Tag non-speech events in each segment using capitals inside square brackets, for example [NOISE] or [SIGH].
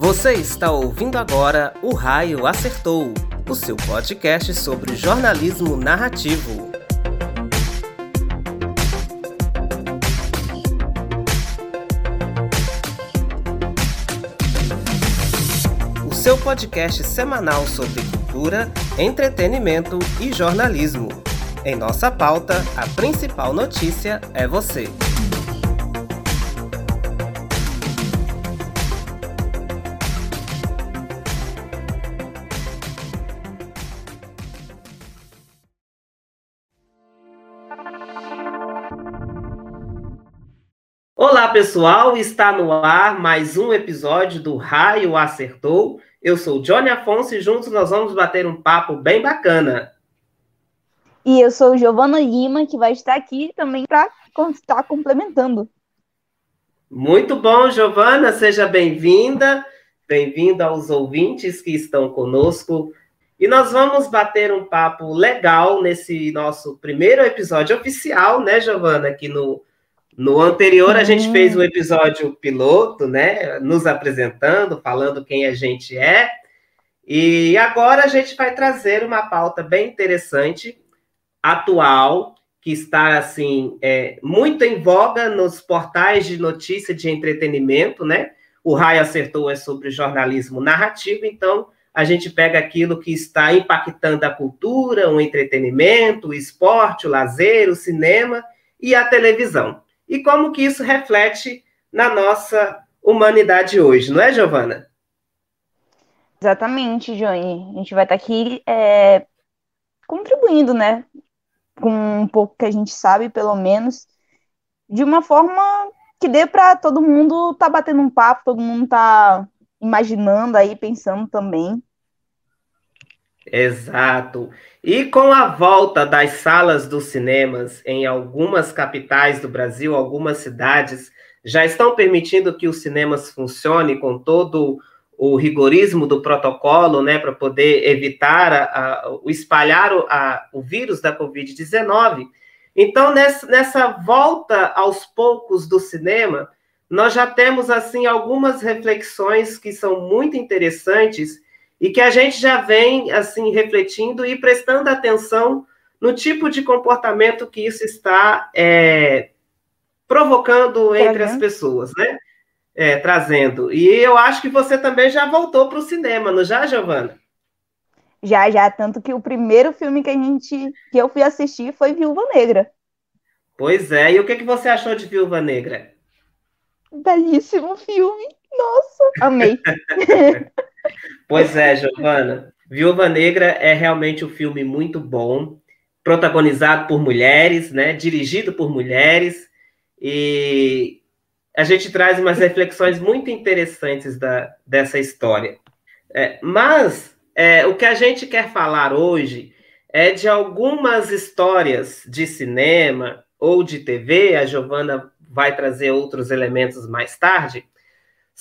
Você está ouvindo agora O Raio Acertou, o seu podcast sobre jornalismo narrativo. O seu podcast semanal sobre cultura, entretenimento e jornalismo. Em nossa pauta, a principal notícia é você. Olá, pessoal! Está no ar mais um episódio do Raio Acertou. Eu sou Johnny Afonso e juntos nós vamos bater um papo bem bacana. E eu sou Giovana Lima, que vai estar aqui também para estar complementando. Muito bom, Giovana, seja bem-vinda. Bem-vinda aos ouvintes que estão conosco. E nós vamos bater um papo legal nesse nosso primeiro episódio oficial, né, Giovana, aqui no no anterior, a gente fez o um episódio piloto, né? Nos apresentando, falando quem a gente é. E agora a gente vai trazer uma pauta bem interessante, atual, que está assim é, muito em voga nos portais de notícia de entretenimento, né? O Raio acertou é sobre jornalismo narrativo, então a gente pega aquilo que está impactando a cultura, o entretenimento, o esporte, o lazer, o cinema e a televisão e como que isso reflete na nossa humanidade hoje, não é, Giovana? Exatamente, Johnny. A gente vai estar aqui é, contribuindo, né, com um pouco que a gente sabe, pelo menos, de uma forma que dê para todo mundo tá batendo um papo, todo mundo tá imaginando aí, pensando também. Exato. E com a volta das salas dos cinemas em algumas capitais do Brasil, algumas cidades já estão permitindo que os cinemas funcionem com todo o rigorismo do protocolo, né, para poder evitar a, a, o espalhar o, a, o vírus da Covid-19. Então, nessa, nessa volta aos poucos do cinema, nós já temos assim algumas reflexões que são muito interessantes e que a gente já vem assim refletindo e prestando atenção no tipo de comportamento que isso está é, provocando entre as pessoas, né? É, trazendo. E eu acho que você também já voltou para o cinema, não já, Giovana? Já, já, tanto que o primeiro filme que a gente que eu fui assistir foi Viúva Negra. Pois é, e o que, que você achou de Viúva Negra? Belíssimo filme. Nossa, amei. [LAUGHS] Pois é, Giovana. Viúva Negra é realmente um filme muito bom, protagonizado por mulheres, né? Dirigido por mulheres e a gente traz umas reflexões muito interessantes da, dessa história. É, mas é, o que a gente quer falar hoje é de algumas histórias de cinema ou de TV. A Giovana vai trazer outros elementos mais tarde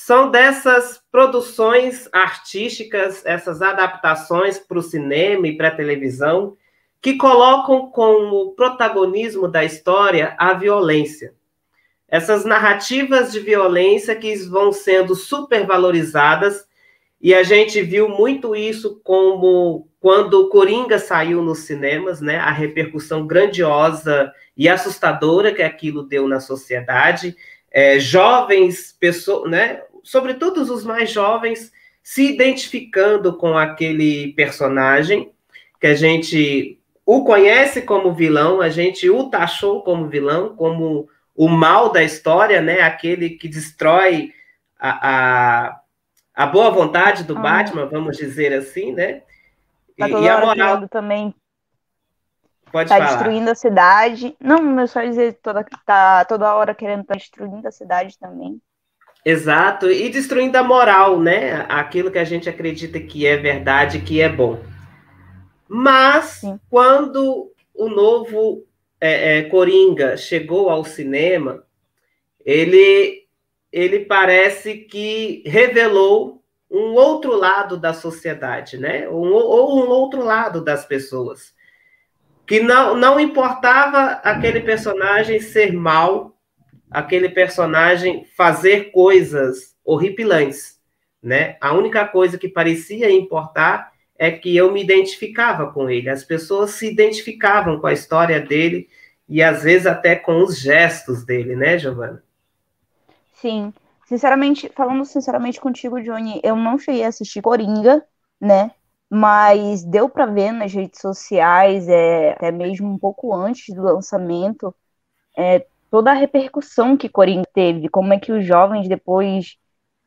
são dessas produções artísticas, essas adaptações para o cinema e para a televisão, que colocam como protagonismo da história a violência. Essas narrativas de violência que vão sendo supervalorizadas, e a gente viu muito isso como quando Coringa saiu nos cinemas, né? A repercussão grandiosa e assustadora que aquilo deu na sociedade. É, jovens pessoas, né? Sobretudo os mais jovens, se identificando com aquele personagem que a gente o conhece como vilão, a gente o taxou como vilão, como o mal da história, né? Aquele que destrói a, a, a boa vontade do ah. Batman, vamos dizer assim, né? Tá e, e a moral também. Pode tá falar. destruindo a cidade. Não, é só dizer toda tá toda hora querendo tá destruindo a cidade também. Exato, e destruindo a moral, né? Aquilo que a gente acredita que é verdade, que é bom. Mas Sim. quando o novo é, é, Coringa chegou ao cinema, ele, ele parece que revelou um outro lado da sociedade, né? Ou, ou um outro lado das pessoas. Que não, não importava aquele personagem ser mal aquele personagem fazer coisas horripilantes. né? A única coisa que parecia importar é que eu me identificava com ele. As pessoas se identificavam com a história dele e às vezes até com os gestos dele, né, Giovana? Sim. Sinceramente, falando sinceramente contigo, Johnny, eu não cheguei a assistir Coringa, né? Mas deu para ver nas redes sociais, é, até mesmo um pouco antes do lançamento, é, toda a repercussão que Coringa teve, como é que os jovens depois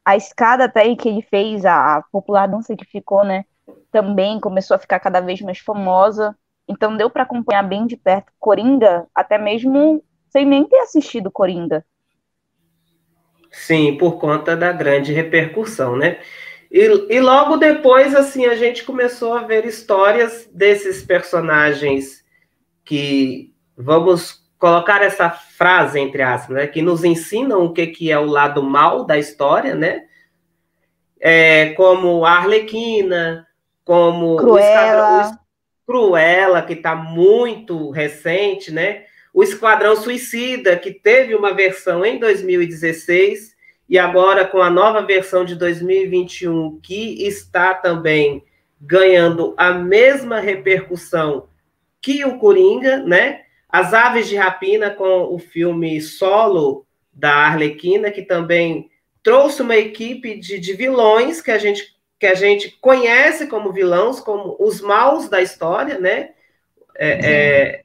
a escada até que ele fez, a popular dança que ficou, né, também começou a ficar cada vez mais famosa. Então deu para acompanhar bem de perto Coringa, até mesmo sem nem ter assistido Coringa. Sim, por conta da grande repercussão, né? E, e logo depois, assim, a gente começou a ver histórias desses personagens que, vamos colocar essa frase, entre aspas, né, que nos ensinam o que, que é o lado mal da história, né? É, como a Arlequina, como Cruella, o Cruella que está muito recente, né? O Esquadrão Suicida, que teve uma versão em 2016 e agora com a nova versão de 2021, que está também ganhando a mesma repercussão que o Coringa, né? As Aves de Rapina com o filme Solo da Arlequina, que também trouxe uma equipe de, de vilões que a gente que a gente conhece como vilões, como os maus da história, né? É, é,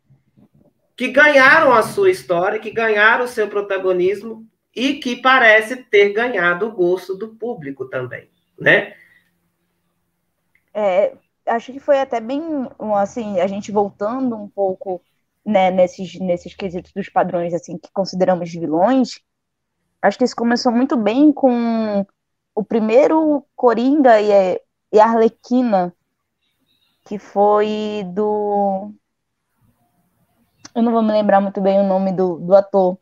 que ganharam a sua história, que ganharam o seu protagonismo e que parece ter ganhado o gosto do público também, né? É, acho que foi até bem, assim, a gente voltando um pouco né, nesses, nesses quesitos dos padrões assim que consideramos vilões, acho que isso começou muito bem com o primeiro Coringa e, e Arlequina, que foi do. Eu não vou me lembrar muito bem o nome do, do ator,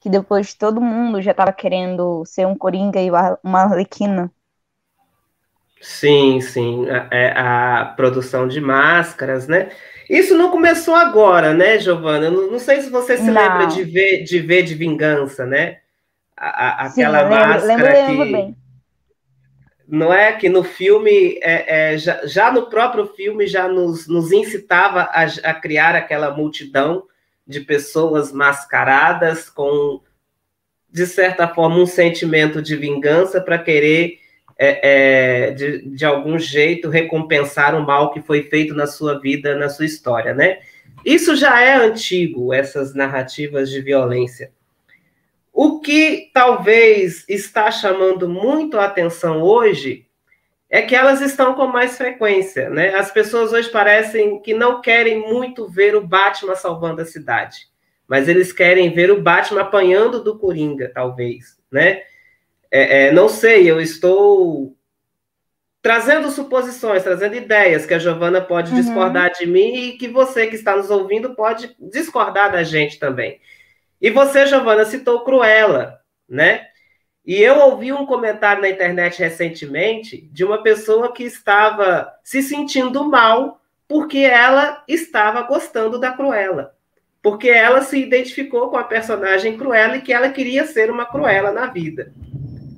que depois todo mundo já estava querendo ser um Coringa e uma Arlequina. Sim, sim, a, é, a produção de máscaras, né? Isso não começou agora, né, Giovana? Não, não sei se você se não. lembra de ver, de ver de vingança, né? A, a, aquela Sim, lembro, máscara lembro, lembro que. Bem. Não é que no filme, é, é, já, já, no próprio filme, já nos, nos incitava a, a criar aquela multidão de pessoas mascaradas com, de certa forma, um sentimento de vingança para querer é, é, de, de algum jeito recompensar o mal que foi feito na sua vida, na sua história, né? Isso já é antigo, essas narrativas de violência. O que talvez está chamando muito a atenção hoje é que elas estão com mais frequência, né? As pessoas hoje parecem que não querem muito ver o Batman salvando a cidade, mas eles querem ver o Batman apanhando do Coringa, talvez, né? É, é, não sei, eu estou trazendo suposições, trazendo ideias que a Giovana pode uhum. discordar de mim e que você que está nos ouvindo pode discordar da gente também. E você, Giovana, citou Cruella, né? E eu ouvi um comentário na internet recentemente de uma pessoa que estava se sentindo mal porque ela estava gostando da Cruella. Porque ela se identificou com a personagem Cruella e que ela queria ser uma Cruella na vida.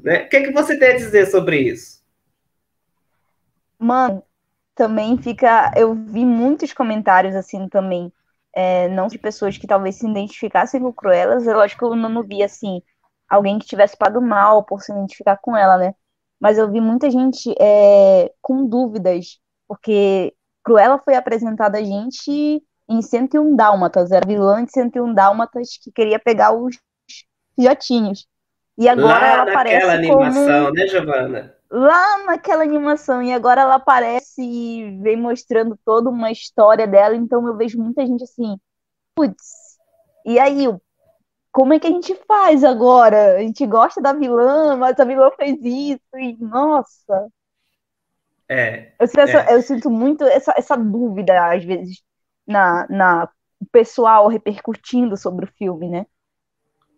Né? O que, é que você tem a dizer sobre isso? Mano, também fica. Eu vi muitos comentários assim também. É, não de pessoas que talvez se identificassem com Cruelas. Eu acho que eu não vi assim alguém que tivesse pado mal por se identificar com ela, né? Mas eu vi muita gente é, com dúvidas, porque Cruella foi apresentada a gente em 101 Dálmatas, era vilã de 101 Dálmatas que queria pegar os filhotinhos. E agora Lá ela aparece animação, como... né, Giovana? Lá naquela animação, e agora ela aparece e vem mostrando toda uma história dela, então eu vejo muita gente assim, putz, e aí, como é que a gente faz agora? A gente gosta da vilã, mas a vilã fez isso, e nossa. É. Eu sinto, é. Essa, eu sinto muito essa, essa dúvida, às vezes, na, na pessoal repercutindo sobre o filme, né?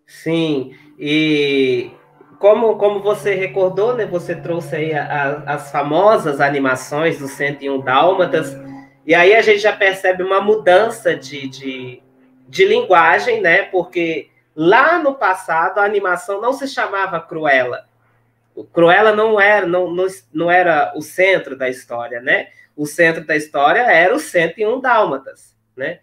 Sim, e como, como você recordou, né, você trouxe aí a, a, as famosas animações do 101 Dálmatas, e aí a gente já percebe uma mudança de, de, de linguagem, né, porque lá no passado a animação não se chamava Cruella, O Cruella não era, não, não, não era o centro da história, né? O centro da história era o 101 Dálmatas, né?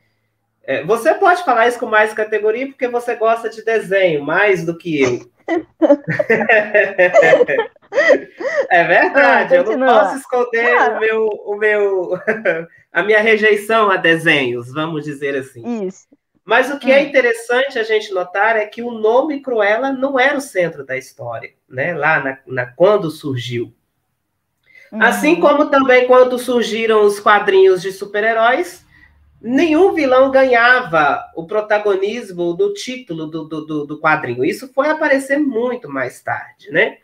É, você pode falar isso com mais categoria porque você gosta de desenho mais do que eu. é verdade, ah, eu não posso esconder ah. o meu, o meu, [LAUGHS] a minha rejeição a desenhos, vamos dizer assim. Isso. Mas o que é hum. é interessante a gente notar é que o nome Cruella não era o centro da história, né? Lá na, na quando surgiu. Uhum. Assim como também quando surgiram os quadrinhos de super-heróis, nenhum vilão ganhava o protagonismo do título do, do, do, quadrinho. Isso foi aparecer muito mais tarde, né?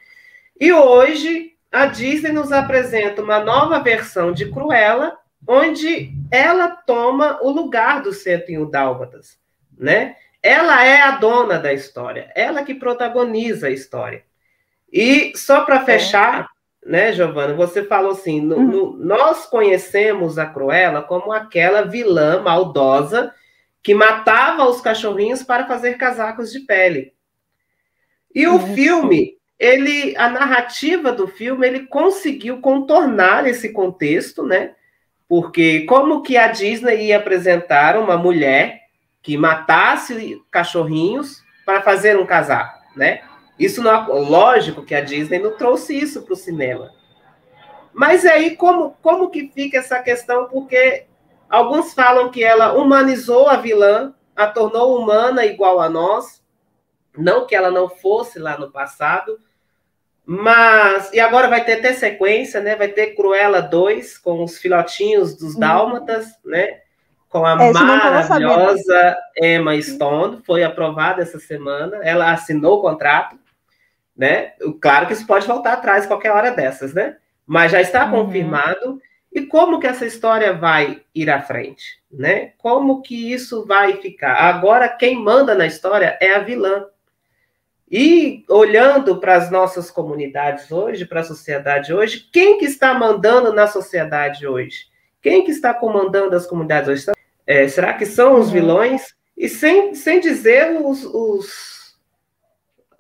E hoje a Disney nos apresenta uma nova versão de Cruella, onde ela toma o lugar do 101 Dálmatas, né? Ela é a dona da história, ela que protagoniza a história. E só para é. fechar, né, Giovana, você falou assim: no, no, nós conhecemos a Cruella como aquela vilã maldosa que matava os cachorrinhos para fazer casacos de pele. E o Isso. filme, ele, a narrativa do filme, ele conseguiu contornar esse contexto, né? Porque como que a Disney ia apresentar uma mulher que matasse cachorrinhos para fazer um casaco, né? Isso não, lógico que a Disney não trouxe isso para o cinema. Mas aí como como que fica essa questão? Porque alguns falam que ela humanizou a vilã, a tornou humana igual a nós, não que ela não fosse lá no passado, mas, e agora vai ter até sequência, né? Vai ter Cruella 2 com os filhotinhos dos uhum. Dálmatas, né? Com a é, maravilhosa Emma Stone, foi aprovada essa semana, ela assinou o contrato, né? Claro que isso pode voltar atrás qualquer hora dessas, né? Mas já está uhum. confirmado. E como que essa história vai ir à frente, né? Como que isso vai ficar? Agora quem manda na história é a vilã. E olhando para as nossas comunidades hoje, para a sociedade hoje, quem que está mandando na sociedade hoje? Quem que está comandando as comunidades hoje? É, será que são os uhum. vilões? E sem, sem dizer os, os,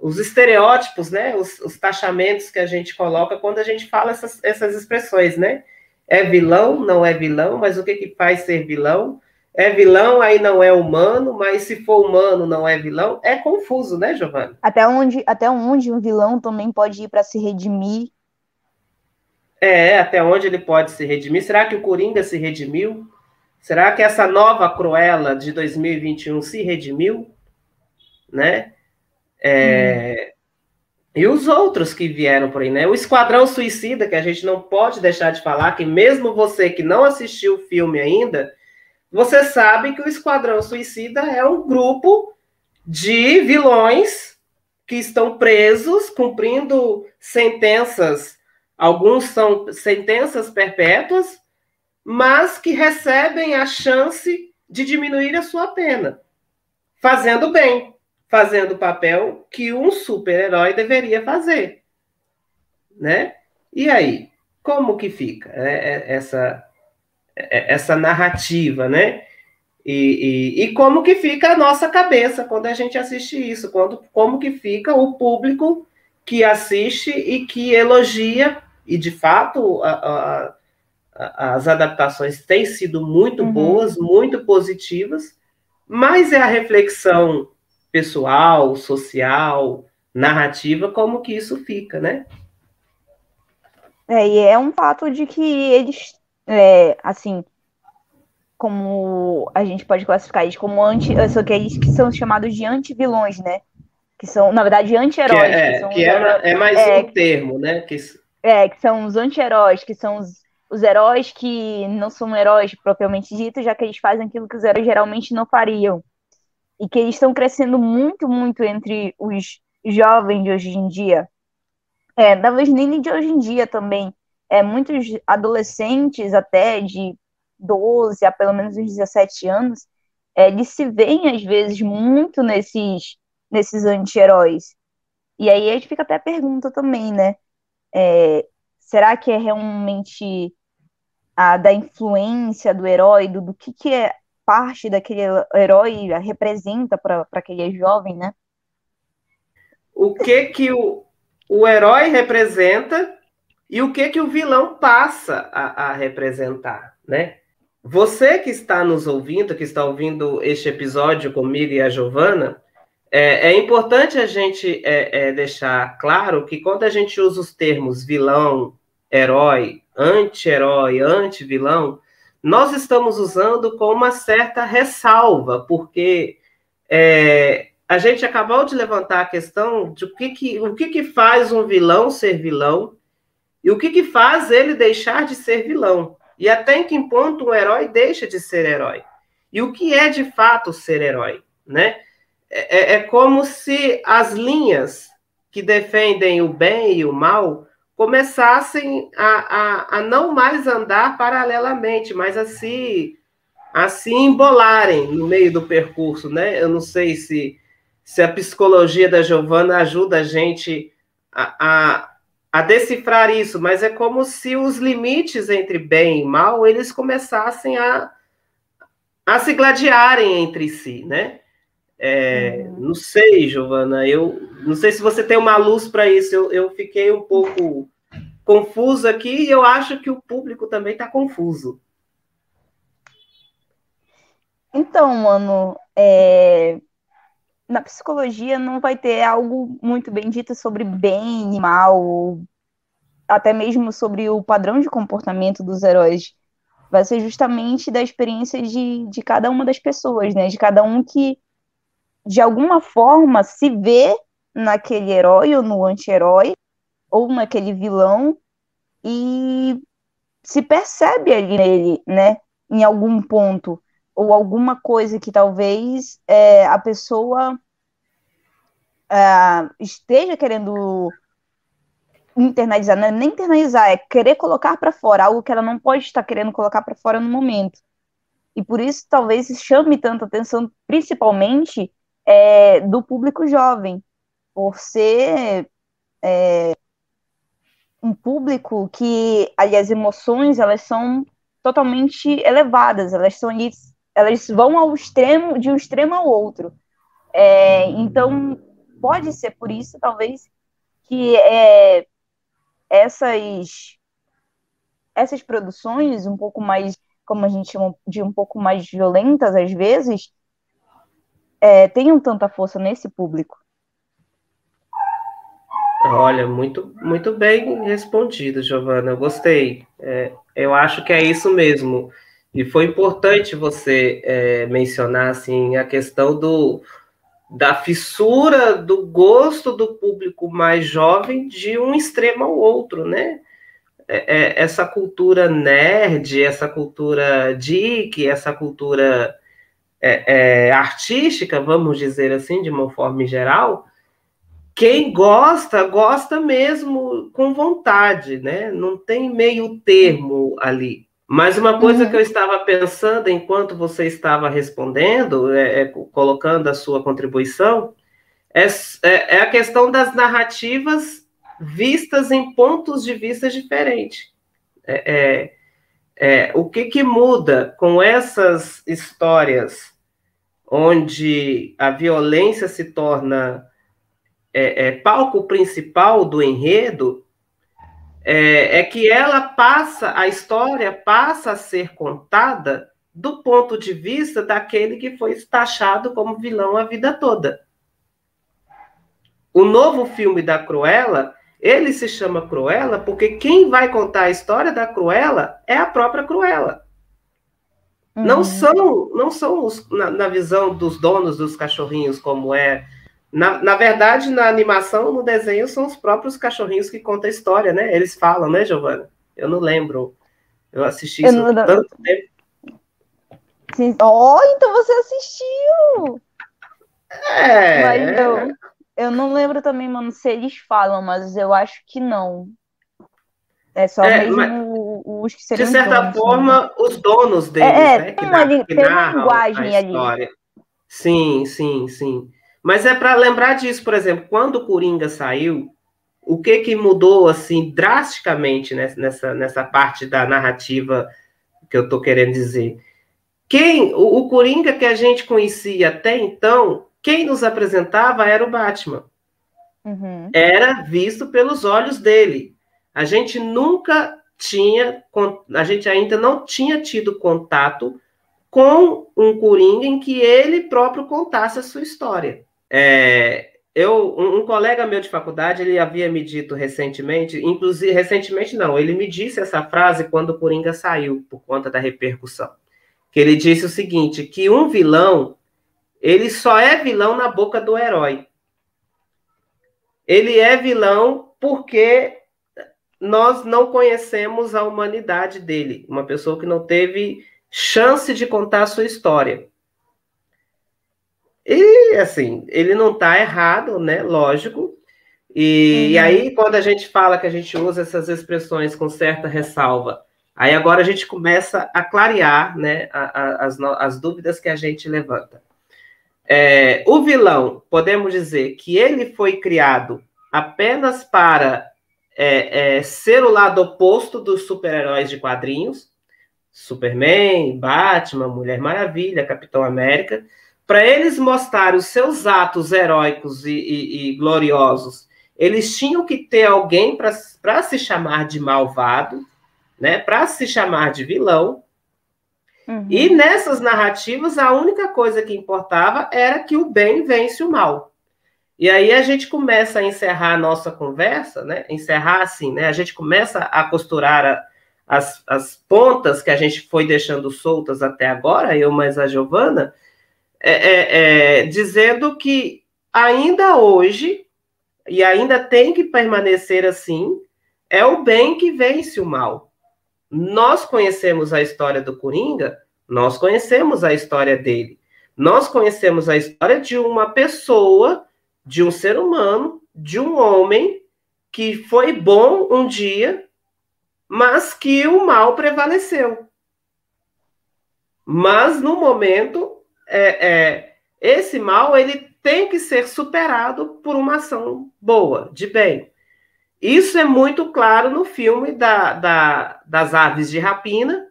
os estereótipos, né? Os, os, taxamentos que a gente coloca quando a gente fala essas, essas expressões, né? É vilão, não é vilão, mas o que, que faz ser vilão? é vilão, aí não é humano, mas se for humano não é vilão, é confuso, né, Giovanni? Até onde, até onde um vilão também pode ir para se redimir? É, até onde ele pode se redimir? Será que o Coringa se redimiu? Será que essa nova Cruella de 2021 se redimiu? Né? É... Hum. E os outros que vieram por aí, né? O Esquadrão Suicida, que a gente não pode deixar de falar, que mesmo você que não assistiu o filme ainda, você sabe que o Esquadrão Suicida é um grupo de vilões que estão presos, cumprindo sentenças, alguns são sentenças perpétuas, mas que recebem a chance de diminuir a sua pena, fazendo bem, fazendo o papel que um super-herói deveria fazer, né? E aí, como que fica né, essa é, essa narrativa, né? E, e, e, como que fica a nossa cabeça quando a gente assiste isso, quando, como que fica o público que assiste e que elogia, e de fato a, a, as adaptações têm sido muito uhum. boas, muito positivas, mas é a reflexão pessoal, social, narrativa, como que isso fica, né? É, e é um fato de que eles é, assim, como a gente pode classificar eles como anti, só que eles que são chamados de anti-vilões, né? Que são, na verdade, anti-heróis. Que, é, que, que é, é, mais é, um termo, né? Que... É, que são os anti-heróis, que são os, os heróis que não são heróis propriamente dito, já que eles fazem aquilo que os heróis geralmente não fariam. E que eles estão crescendo muito, muito entre os jovens de hoje em dia. É, talvez nem de hoje em dia também é, muitos adolescentes até de 12 a pelo menos uns 17 anos, é, eles se veem às vezes muito nesses, nesses anti-heróis. E aí a gente fica até a pergunta também, né? É, será que é realmente a da influência do herói, do, do que, que é parte daquele herói representa para aquele jovem, né? O que que o, o herói representa e o que que o vilão passa a, a representar, né? Você que está nos ouvindo, que está ouvindo este episódio comigo e a Giovana, é, é importante a gente é, é, deixar claro que quando a gente usa os termos vilão, herói, anti-herói, anti-vilão, nós estamos usando com uma certa ressalva, porque é, a gente acabou de levantar a questão de o que, que, o que, que faz um vilão ser vilão e o que, que faz ele deixar de ser vilão. E até em que ponto um herói deixa de ser herói. E o que é de fato ser herói, né? É, é, é como se as linhas que defendem o bem e o mal começassem a, a, a não mais andar paralelamente, mas a se, a se embolarem no meio do percurso, né? Eu não sei se, se a psicologia da Giovana ajuda a gente a, a, a decifrar isso, mas é como se os limites entre bem e mal, eles começassem a, a se gladiarem entre si, né? É, uhum. Não sei, Giovana, eu não sei se você tem uma luz para isso. Eu, eu fiquei um pouco confuso aqui e eu acho que o público também está confuso. Então, mano, é... na psicologia não vai ter algo muito bem dito sobre bem e mal, até mesmo sobre o padrão de comportamento dos heróis. Vai ser justamente da experiência de, de cada uma das pessoas, né? De cada um que de alguma forma se vê naquele herói ou no anti-herói ou naquele vilão e se percebe ali nele, né, em algum ponto ou alguma coisa que talvez é, a pessoa é, esteja querendo internalizar, não é nem internalizar, é querer colocar para fora algo que ela não pode estar querendo colocar para fora no momento. E por isso talvez chame tanta atenção, principalmente é, do público jovem, por ser é, um público que ali as emoções elas são totalmente elevadas, elas são ali, elas vão ao extremo de um extremo ao outro. É, então pode ser por isso talvez que é, essas essas produções um pouco mais como a gente chama de um pouco mais violentas às vezes é, tenham tanta força nesse público? Olha, muito, muito bem respondido, Giovana. Eu gostei. É, eu acho que é isso mesmo. E foi importante você é, mencionar assim a questão do da fissura do gosto do público mais jovem de um extremo ao outro, né? É, é essa cultura nerd, essa cultura geek, essa cultura é, é, artística, vamos dizer assim, de uma forma geral, quem gosta, gosta mesmo com vontade, né? Não tem meio termo ali. Mas uma coisa uhum. que eu estava pensando enquanto você estava respondendo, é, é, colocando a sua contribuição, é, é, é a questão das narrativas vistas em pontos de vista diferentes. É, é é, o que, que muda com essas histórias onde a violência se torna é, é, palco principal do enredo é, é, que ela passa, a história passa a ser contada do ponto de vista daquele que foi taxado como vilão a vida toda. O novo filme da Cruella ele se chama Cruella porque quem vai contar a história da Cruella é a própria Cruella. Uhum. Não são, não são os, na, na, visão dos donos dos cachorrinhos, como é. Na, na verdade, na animação, no desenho, são os próprios cachorrinhos que contam a história, né? Eles falam, né, Giovana? Eu não lembro. Eu assisti isso há tanto tempo. Sim. Oh, então você assistiu! É. Mas eu, eu não lembro também, mano, se eles falam, mas eu acho que não. É só é, mesmo os que seriam De certa donos, forma, né? os donos deles, é, é, né? Que, uma, que tem uma linguagem ali. Sim, sim, sim. Mas é para lembrar disso, por exemplo, quando o Coringa saiu, o que que mudou assim drasticamente nessa, nessa parte da narrativa que eu estou querendo dizer? Quem o, o Coringa que a gente conhecia até então quem nos apresentava era o Batman. uhum. era visto pelos olhos dele. A gente nunca tinha, a gente ainda não tinha tido contato com um Coringa em que ele próprio contasse a sua história. É, eu, um, um, colega meu de faculdade, ele havia me dito recentemente, inclusive, recentemente não, ele me disse essa frase quando o Coringa saiu, por conta da repercussão. Que ele disse o seguinte, que um vilão, ele só é vilão na boca do herói. Ele é vilão porque nós não conhecemos a humanidade dele, uma pessoa que não teve chance de contar a sua história. E, assim, ele não está errado, né? Lógico. E, uhum. e, aí, quando a gente fala que a gente usa essas expressões com certa ressalva, aí agora a gente começa a clarear né, a, a, as, as dúvidas que a gente levanta. É, o vilão, podemos dizer que ele foi criado apenas para é, é, ser o lado oposto dos super-heróis de quadrinhos, Superman, Batman, Mulher Maravilha, Capitão América, para eles mostrarem os seus atos heróicos e, e, e gloriosos, eles tinham que ter alguém para se chamar de malvado, né, para se chamar de vilão. Uhum. E nessas narrativas, a única coisa que importava era que o bem vence o mal. E aí a gente começa a encerrar a nossa conversa, né? Encerrar assim, né? A gente começa a costurar a, as, as pontas que a gente foi deixando soltas até agora, eu mais a Giovana, é, é, é, dizendo que ainda hoje, e ainda tem que permanecer assim, é o bem que vence o mal. Nós conhecemos a história do Coringa, nós conhecemos a história dele. Nós conhecemos a história de uma pessoa de um ser humano, de um homem que foi bom um dia, mas que o mal prevaleceu. Mas no momento, é, é, esse mal ele tem que ser superado por uma ação boa, de bem. Isso é muito claro no filme da, da, das aves de rapina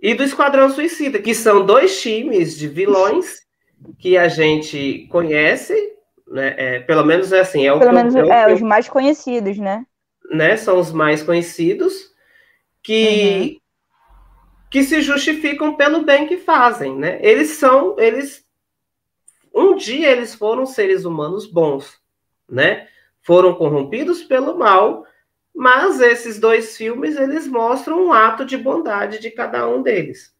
e do Esquadrão Suicida, que são dois times de vilões que a gente conhece né? É, pelo menos é assim. É o pelo menos eu, é, os mais conhecidos, né? né? São os mais conhecidos que uhum. que se justificam pelo bem que fazem, né? Eles são, eles um dia eles foram seres humanos bons, né? Foram corrompidos pelo mal, mas esses dois filmes eles mostram um ato de bondade de cada um deles,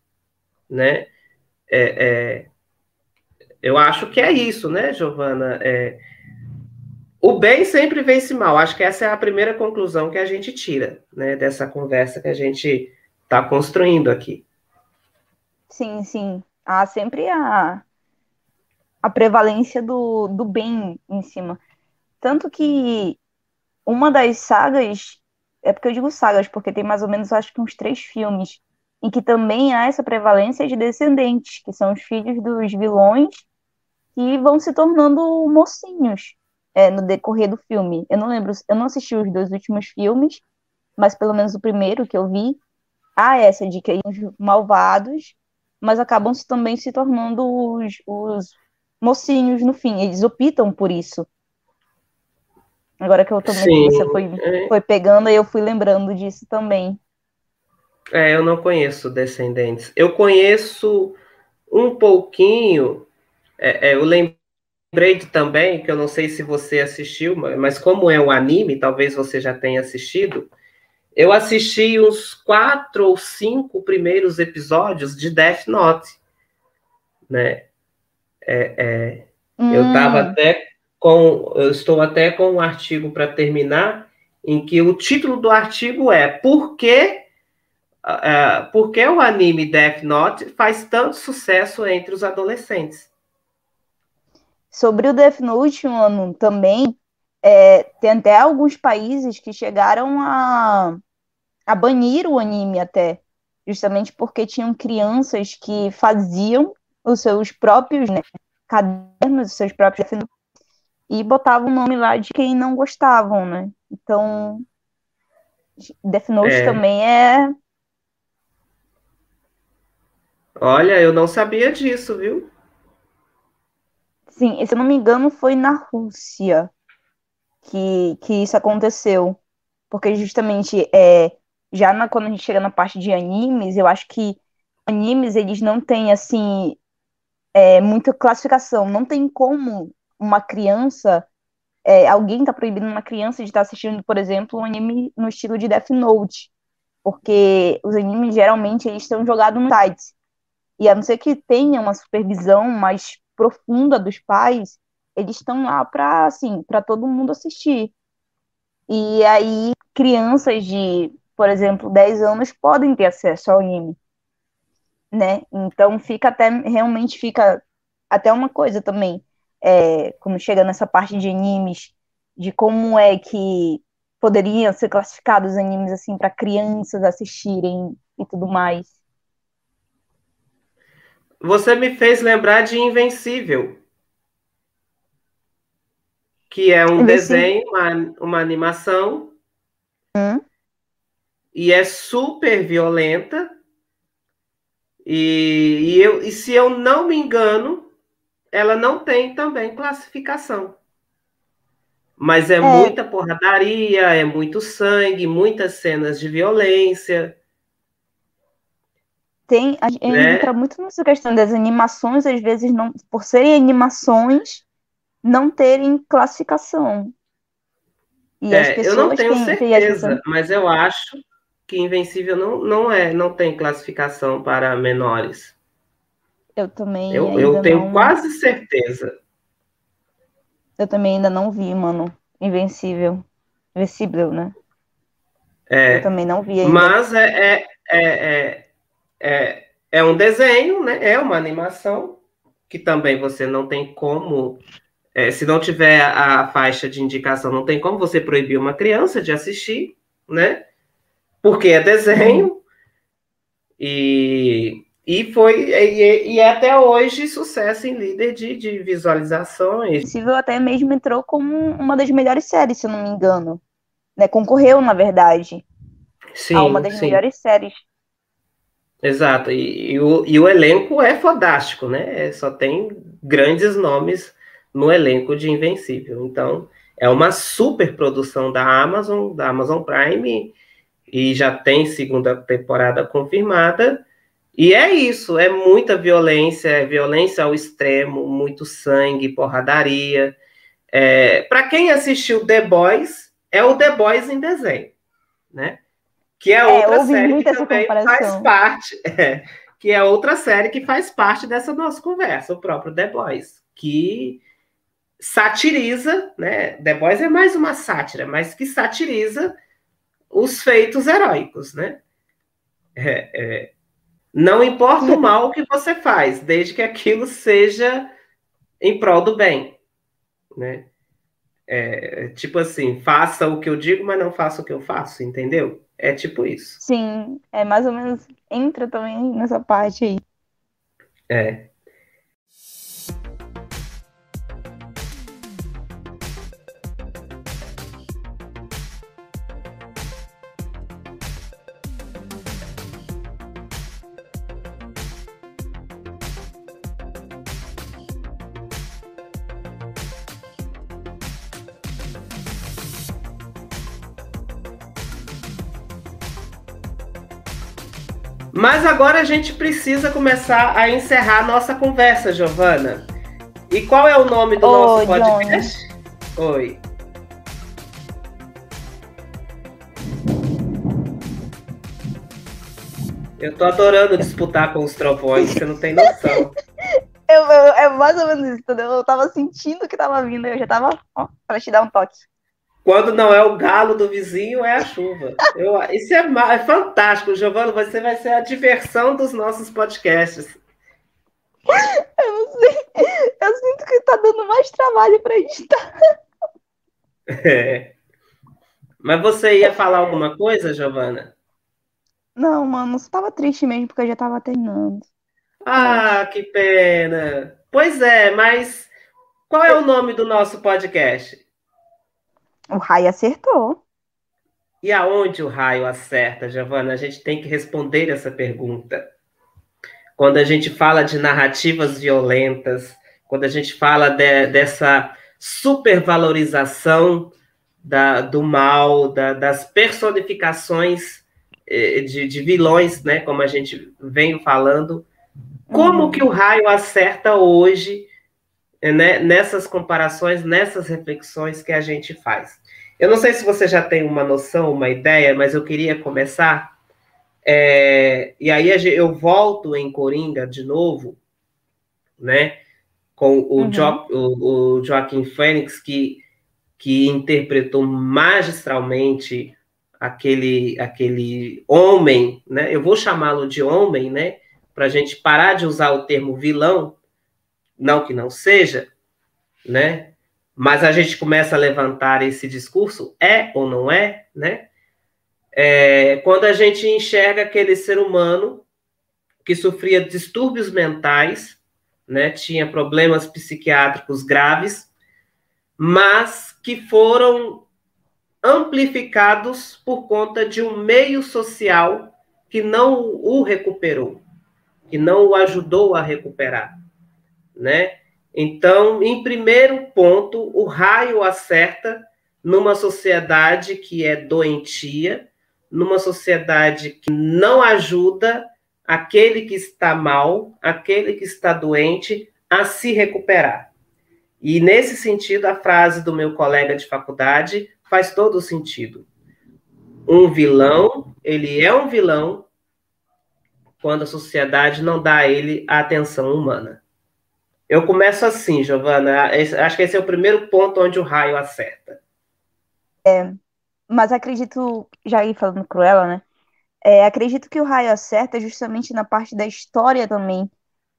né? É, é, eu acho que é isso, né, Giovana? É, o bem sempre vence mal. Acho que essa é a primeira conclusão que a gente tira, né, dessa conversa que a gente está construindo aqui. Sim, sim. Há sempre a, a prevalência do, do bem em cima. Tanto que uma das sagas, é porque eu digo sagas, porque tem mais ou menos, acho que uns três filmes, em que também há essa prevalência de descendentes, que são os filhos dos vilões que vão se tornando mocinhos é, no decorrer do filme. Eu não lembro, eu não assisti os dois últimos filmes, mas pelo menos o primeiro que eu vi, há essa de que os malvados, mas acabam se, também se tornando os, os mocinhos no fim. Eles optam por isso. Agora que eu também Sim, você foi, é... foi pegando, aí eu fui lembrando disso também. É, eu não conheço Descendentes. Eu conheço um pouquinho é, é, eu lembrei também, que eu não sei se você assistiu, mas como é um anime, talvez você já tenha assistido, eu assisti uns quatro ou cinco primeiros episódios de Death Note, né? É, é, hum. Eu estava até com, estou até com um artigo para terminar, em que o título do artigo é Por que, uh, por que o anime Death Note faz tanto sucesso entre os adolescentes? Sobre o Death Note, mano, também é, tem até alguns países que chegaram a, a banir o anime até, justamente porque tinham crianças que faziam os seus próprios né, cadernos, os seus próprios e botavam o nome lá de quem não gostavam, né? Então, Death Note é. também é. Olha, eu não sabia disso, viu? Sim, se eu não me engano, foi na Rússia. que, que isso aconteceu. Porque justamente é, já na, quando a gente chega na parte de animes, eu acho que animes eles não têm assim é, muita classificação. Não tem como uma criança, é, alguém tá proibindo uma criança de estar tá assistindo, por exemplo, um anime no estilo de Death Note. Porque os animes geralmente eles estão jogados no site. E a não ser que tenha uma supervisão mais profunda dos pais, eles estão lá para assim, para todo mundo assistir. E aí crianças de, por exemplo, 10 anos podem ter acesso ao anime, né? Então fica até realmente fica até uma coisa também, é, quando chega nessa parte de animes, de como é que poderiam ser classificados animes assim para crianças assistirem e tudo mais. Você me fez lembrar de Invencível, que é um desenho, uma, uma animação, hum? e é super violenta. E, e, eu, e se eu não me engano, ela não tem também classificação. Mas é, é, muita porradaria, é muito sangue, muitas cenas de violência. Tem, a gente né? entra muito nessa questão das animações, às vezes, não, por serem animações, não terem classificação. E é, eu não tenho têm, certeza, mas eu acho que Invencível não, não é, não tem classificação para menores. Eu também. Eu, eu tenho não... quase certeza. Eu também ainda não vi, mano. Invencível. Invencível, né? É. Eu também não vi ainda. Mas é, é, é, é, é, é um desenho, né? É uma animação que também você não tem como é, se não tiver a faixa de indicação, não tem como você proibir uma criança de assistir, né? Porque é desenho. E, e foi e, e é até hoje sucesso em líder de, de visualizações. Possível até mesmo entrou como uma das melhores séries, se eu não me engano. Né? Concorreu, na verdade. Sim, a uma das sim. melhores séries. Exato, e, e, o, e o elenco é fodástico, né? Só tem grandes nomes no elenco de Invencível. Então, é uma super produção da Amazon, da Amazon Prime, e já tem segunda temporada confirmada. E é isso, é muita violência, é violência ao extremo, muito sangue, porradaria. É, Para quem assistiu The Boys, é o The Boys em desenho, né? Que é, é outra série que também faz parte, [LAUGHS] é, que é outra série que faz parte dessa nossa conversa, o próprio The Boys, que satiriza, né? The Boys é mais uma sátira, mas que satiriza os feitos heróicos, né? É, é, não importa o mal que você faz, desde que aquilo seja em prol do bem, né? É, tipo assim, faça o que eu digo, mas não faça o que eu faço, entendeu? É tipo isso. Sim, é mais ou menos entra também nessa parte aí. É. Mas agora a gente precisa começar a encerrar a nossa conversa, Giovana. E qual é o nome do nosso podcast? Oi. Eu tô adorando disputar com os trovões, você não tem noção. [LAUGHS] eu, eu, é mais ou menos isso, entendeu? Eu tava sentindo que tava vindo, eu já tava ó, pra te dar um toque. Quando não é o galo do vizinho, é a chuva. Eu, isso é, é fantástico, Giovana. Você vai ser a diversão dos nossos podcasts. Eu não sei. Eu sinto que tá dando mais trabalho para editar. É. Mas você ia falar alguma coisa, Giovana? Não, mano, você tava triste mesmo, porque eu já tava terminando. Ah, que pena. Pois é, mas qual é o nome do nosso podcast? O raio acertou. E aonde o raio acerta, Giovana? A gente tem que responder essa pergunta. Quando a gente fala de narrativas violentas, quando a gente fala de, dessa supervalorização da, do mal, da, das personificações eh, de, de, vilões, né, como a gente vem falando, como uhum. que o raio acerta hoje né, nessas comparações, nessas reflexões que a gente faz. Eu não sei se você já tem uma noção, uma ideia, mas eu queria começar. É, e aí eu volto em Coringa de novo, né? Com o, uhum. jo, o, o Joaquim Fênix, que, que interpretou magistralmente aquele, aquele homem, né? Eu vou chamá-lo de homem, né? Para a gente parar de usar o termo vilão, não que não seja, né? Mas a gente começa a levantar esse discurso, é ou não é, né? É, quando a gente enxerga aquele ser humano que sofria distúrbios mentais, né? Tinha problemas psiquiátricos graves, mas que foram amplificados por conta de um meio social que não o recuperou, que não o ajudou a recuperar né? Então, em primeiro ponto, o raio acerta numa sociedade que é doentia, numa sociedade que não ajuda aquele que está mal, aquele que está doente, a se recuperar. E nesse sentido, a frase do meu colega de faculdade faz todo sentido. Um vilão, ele é um vilão quando a sociedade não dá a ele a atenção humana. Eu começo assim, Giovana. Acho que esse é o primeiro ponto onde o raio acerta. É, mas acredito, já aí falando Cruella, né? É, acredito que o raio acerta justamente na parte da história também,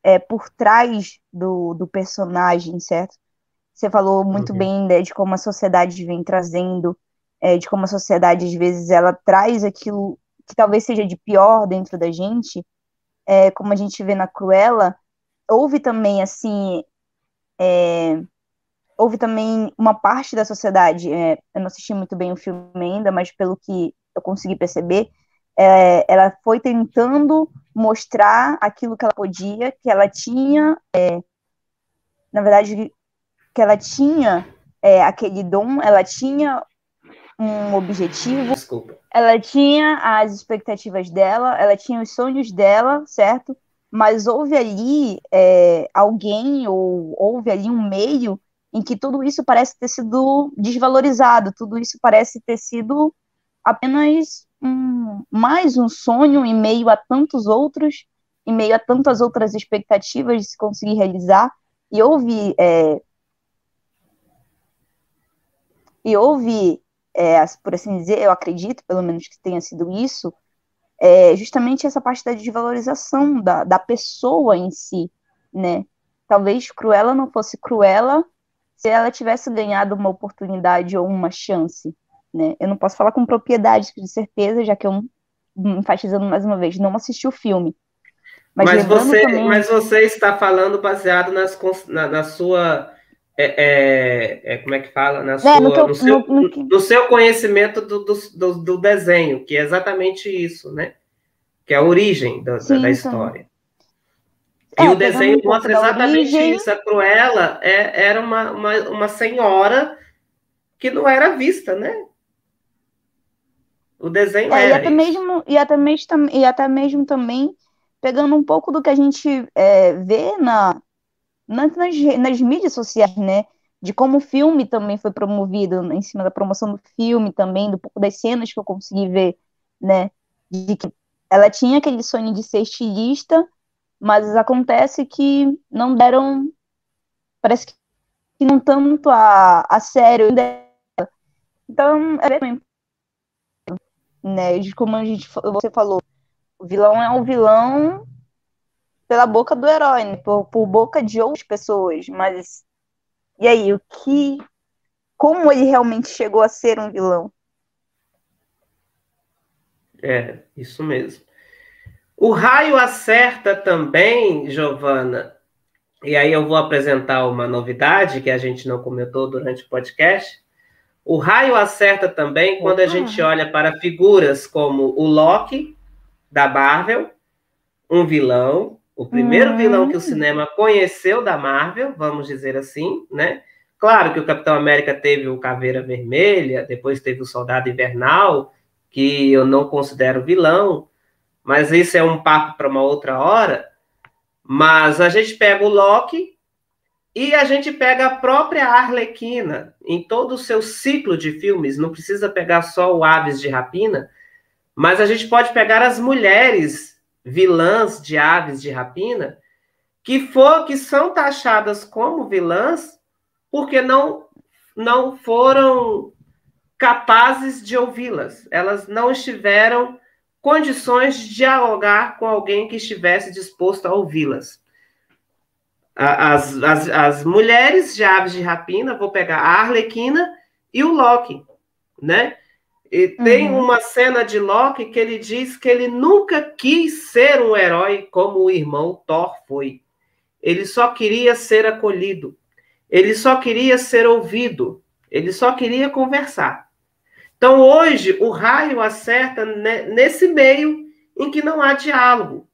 é, por trás do, do personagem, certo? Você falou muito uhum. bem né, de como a sociedade vem trazendo, é, de como a sociedade, às vezes, ela traz aquilo que talvez seja de pior dentro da gente, é, como a gente vê na Cruella, houve também, assim, é, houve também uma parte da sociedade, é, eu não assisti muito bem o filme ainda, mas pelo que eu consegui perceber, é, ela foi tentando mostrar aquilo que ela podia, que ela tinha, é, na verdade, que ela tinha é, aquele dom, ela tinha um objetivo, Desculpa. ela tinha as expectativas dela, ela tinha os sonhos dela, certo? Mas houve ali é, alguém ou houve ali um meio em que tudo isso parece ter sido desvalorizado, tudo isso parece ter sido apenas um, mais um sonho em meio a tantos outros, em meio a tantas outras expectativas de se conseguir realizar, e houve é, e houve, é, por assim dizer, eu acredito, pelo menos que tenha sido isso, é justamente essa parte da desvalorização da, da pessoa em si, né? Talvez Cruella não fosse Cruella se ela tivesse ganhado uma oportunidade ou uma chance, né? Eu não posso falar com propriedade, de certeza, já que eu, enfatizando mais uma vez, não assisti o filme. Mas, mas você, também... mas você está falando baseado nas, na, na sua é, é, é, como é que fala? Na é, sua, no, no, seu, no, no, seu, conhecimento do, do, do, desenho, que é exatamente isso, né? Que é a origem da, Sim, da história. Então. E o desenho mostra exatamente origem... isso. A Cruella é, era uma, uma, uma senhora que não era vista, né? O desenho é, era. E até, mesmo, e, até mesmo, e até mesmo também pegando um pouco do que a gente é, vê na, nas, nas, mídias sociais, né? De como o filme também foi promovido, em cima da promoção do filme também, do pouco das cenas que eu consegui ver, né? De que ela tinha aquele sonho de ser estilista, mas acontece que não deram, parece que não tanto a, a sério. Então, é bem, né, como a gente, você falou, o vilão é um vilão pela boca do herói, né? por, por boca de outras pessoas. Mas e aí, o que. Como ele realmente chegou a ser um vilão? É, isso mesmo. O raio acerta também, Giovana, e aí eu vou apresentar uma novidade que a gente não comentou durante o podcast. O raio acerta também quando a gente olha para figuras como o Loki, da Marvel, um vilão, o primeiro vilão que o hum. cinema conheceu da Marvel, vamos dizer assim, né? Claro que o Capitão América teve o Caveira Vermelha, depois teve o Soldado Invernal, que eu não considero vilão, mas isso é um papo para uma outra hora. Mas a gente pega o Loki e a gente pega a própria Arlequina em todo o seu ciclo de filmes, não precisa pegar só o Aves de Rapina, mas a gente pode pegar as mulheres vilãs de Aves de Rapina que for que são taxadas como vilãs porque não não foram capazes de ouvi-las. Elas não estiveram condições de dialogar com alguém que estivesse disposto a ouvi-las. As, as, as mulheres de aves de rapina, vou pegar a Arlequina e o Loki, né? E tem uhum. uma cena de Loki que ele diz que ele nunca quis ser um herói como o irmão Thor foi. Ele só queria ser acolhido. Ele só queria ser ouvido. Ele só queria conversar. Então, hoje, o raio acerta nesse meio em que não há diálogo,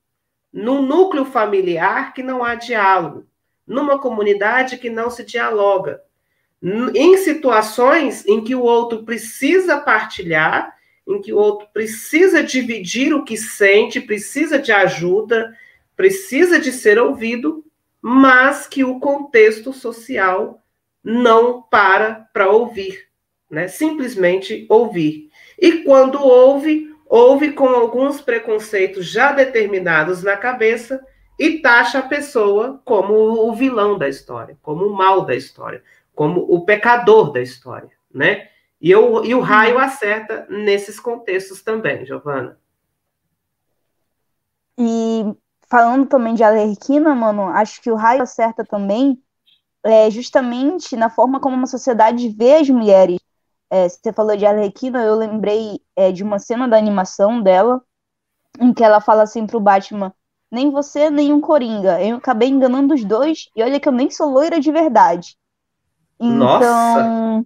no núcleo familiar que não há diálogo, numa comunidade que não se dialoga, em situações em que o outro precisa partilhar, em que o outro precisa dividir o que sente, precisa de ajuda, precisa de ser ouvido, mas que o contexto social não para para ouvir né? Simplesmente ouvir. E quando ouve, ouve com alguns preconceitos já determinados na cabeça e taxa a pessoa como o vilão da história, como o mal da história, como o pecador da história, né? E, eu, e o raio acerta nesses contextos também, Giovana. E falando também de Alerquina, mano, acho que o raio acerta também é, justamente na forma como uma sociedade vê as mulheres. É, você falou de Arlequina, eu lembrei é, de uma cena da animação dela, em que ela fala assim pro Batman: nem você, nem um Coringa. Eu acabei enganando os dois, e olha que eu nem sou loira de verdade. Então. Nossa.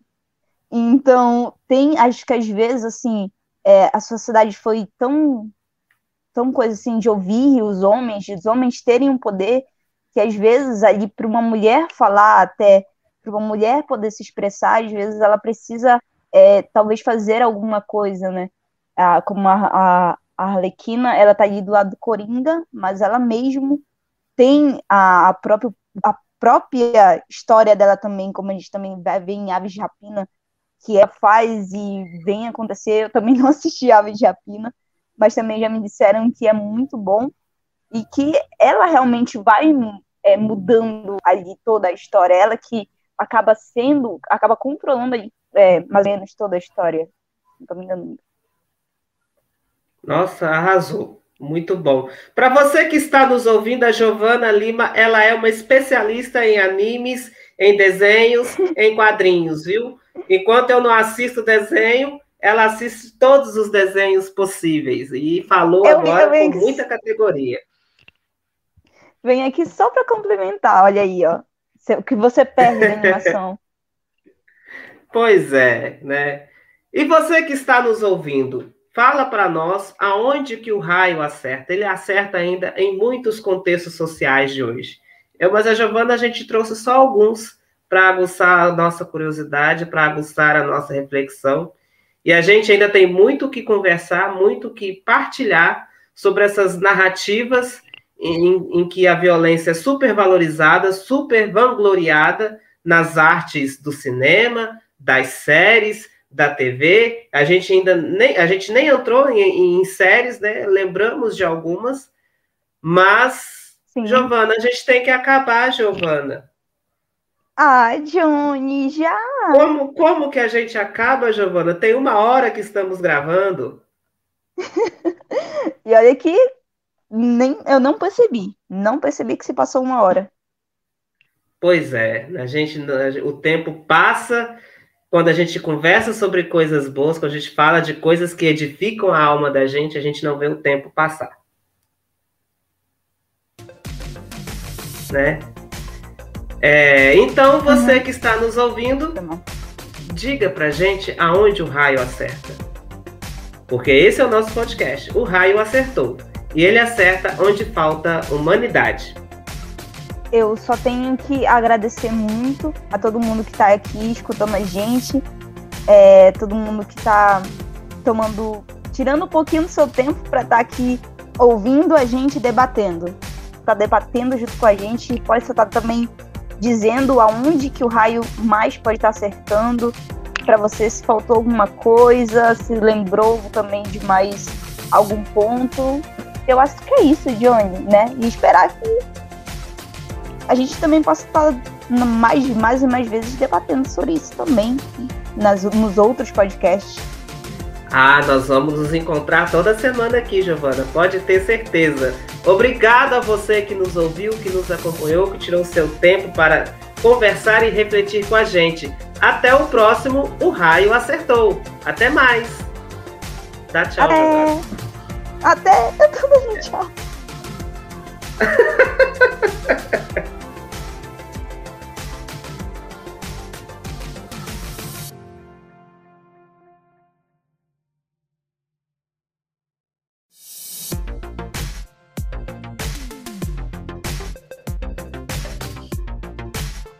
Então, tem, acho que às vezes, assim, é, a sociedade foi tão, tão coisa assim, de ouvir os homens, de os homens terem um poder, que às vezes ali para uma mulher falar até para uma mulher poder se expressar, às vezes ela precisa é, talvez fazer alguma coisa, né? Ah, como a, a, a Arlequina, ela tá ali do lado do Coringa, mas ela mesmo tem a, a, própria, a própria história dela também, como a gente também vai ver em Aves de Rapina, que ela faz e vem acontecer. Eu também [LAUGHS] não assisti Aves de Rapina, mas também já me disseram que é muito bom e que ela realmente vai é, mudando ali toda a história. Ela que acaba sendo, acaba controlando ali é, mais ou menos toda a história. Não tô me enganando. Nossa, arrasou. Muito bom. Para você que está nos ouvindo, a Giovana Lima, ela é uma especialista em animes, em desenhos, [LAUGHS] em quadrinhos, viu? Enquanto eu não assisto desenho, ela assiste todos os desenhos possíveis e falou eu, agora com muita categoria. Vem aqui só para complementar, olha aí, ó. O que você perde na animação. [LAUGHS] [LAUGHS] Pois é, né? E você que está nos ouvindo, fala para nós aonde que o raio acerta. Ele acerta ainda em muitos contextos sociais de hoje. Eu, mas a Giovana, a gente trouxe só alguns para aguçar a nossa curiosidade, para aguçar a nossa reflexão. E a gente ainda tem muito o que conversar, muito o que partilhar sobre essas narrativas em, em que a violência é super valorizada, super vangloriada nas artes do cinema, das séries, da TV. A gente ainda nem, a gente nem entrou em, em séries, né? Lembramos de algumas, mas, Sim. Giovana, a gente tem que acabar, Giovana. Ah, Johnny, já. Como, como que a gente acaba, Giovana? Tem uma hora que estamos gravando. [LAUGHS] e olha que nem eu não percebi, não percebi que se passou uma hora. Pois é, a gente, o tempo passa quando a gente conversa sobre coisas boas, quando a gente fala de coisas que edificam a alma da gente, a gente não vê o tempo passar. Né? É, então, você uhum. que está nos ouvindo, tá diga pra gente aonde o raio acerta. Porque esse é o nosso podcast. O raio acertou. E ele acerta onde falta humanidade. Eu só tenho que agradecer muito a todo mundo que está aqui escutando a gente, é, todo mundo que está tomando, tirando um pouquinho do seu tempo para estar tá aqui ouvindo a gente debatendo. Tá debatendo junto com a gente, pode estar também dizendo aonde que o raio mais pode estar tá acertando, para você se faltou alguma coisa, se lembrou também de mais algum ponto. Eu acho que é isso, Johnny, né? E esperar que a gente também possa estar mais, mais e mais vezes debatendo sobre isso também nas, nos outros podcasts. Ah, nós vamos nos encontrar toda semana aqui, Giovana, pode ter certeza. Obrigado a você que nos ouviu, que nos acompanhou, que tirou seu tempo para conversar e refletir com a gente. Até o próximo, o raio acertou. Até mais. Dá tchau, Até. Giovana. Até. Eu também tchau. [LAUGHS]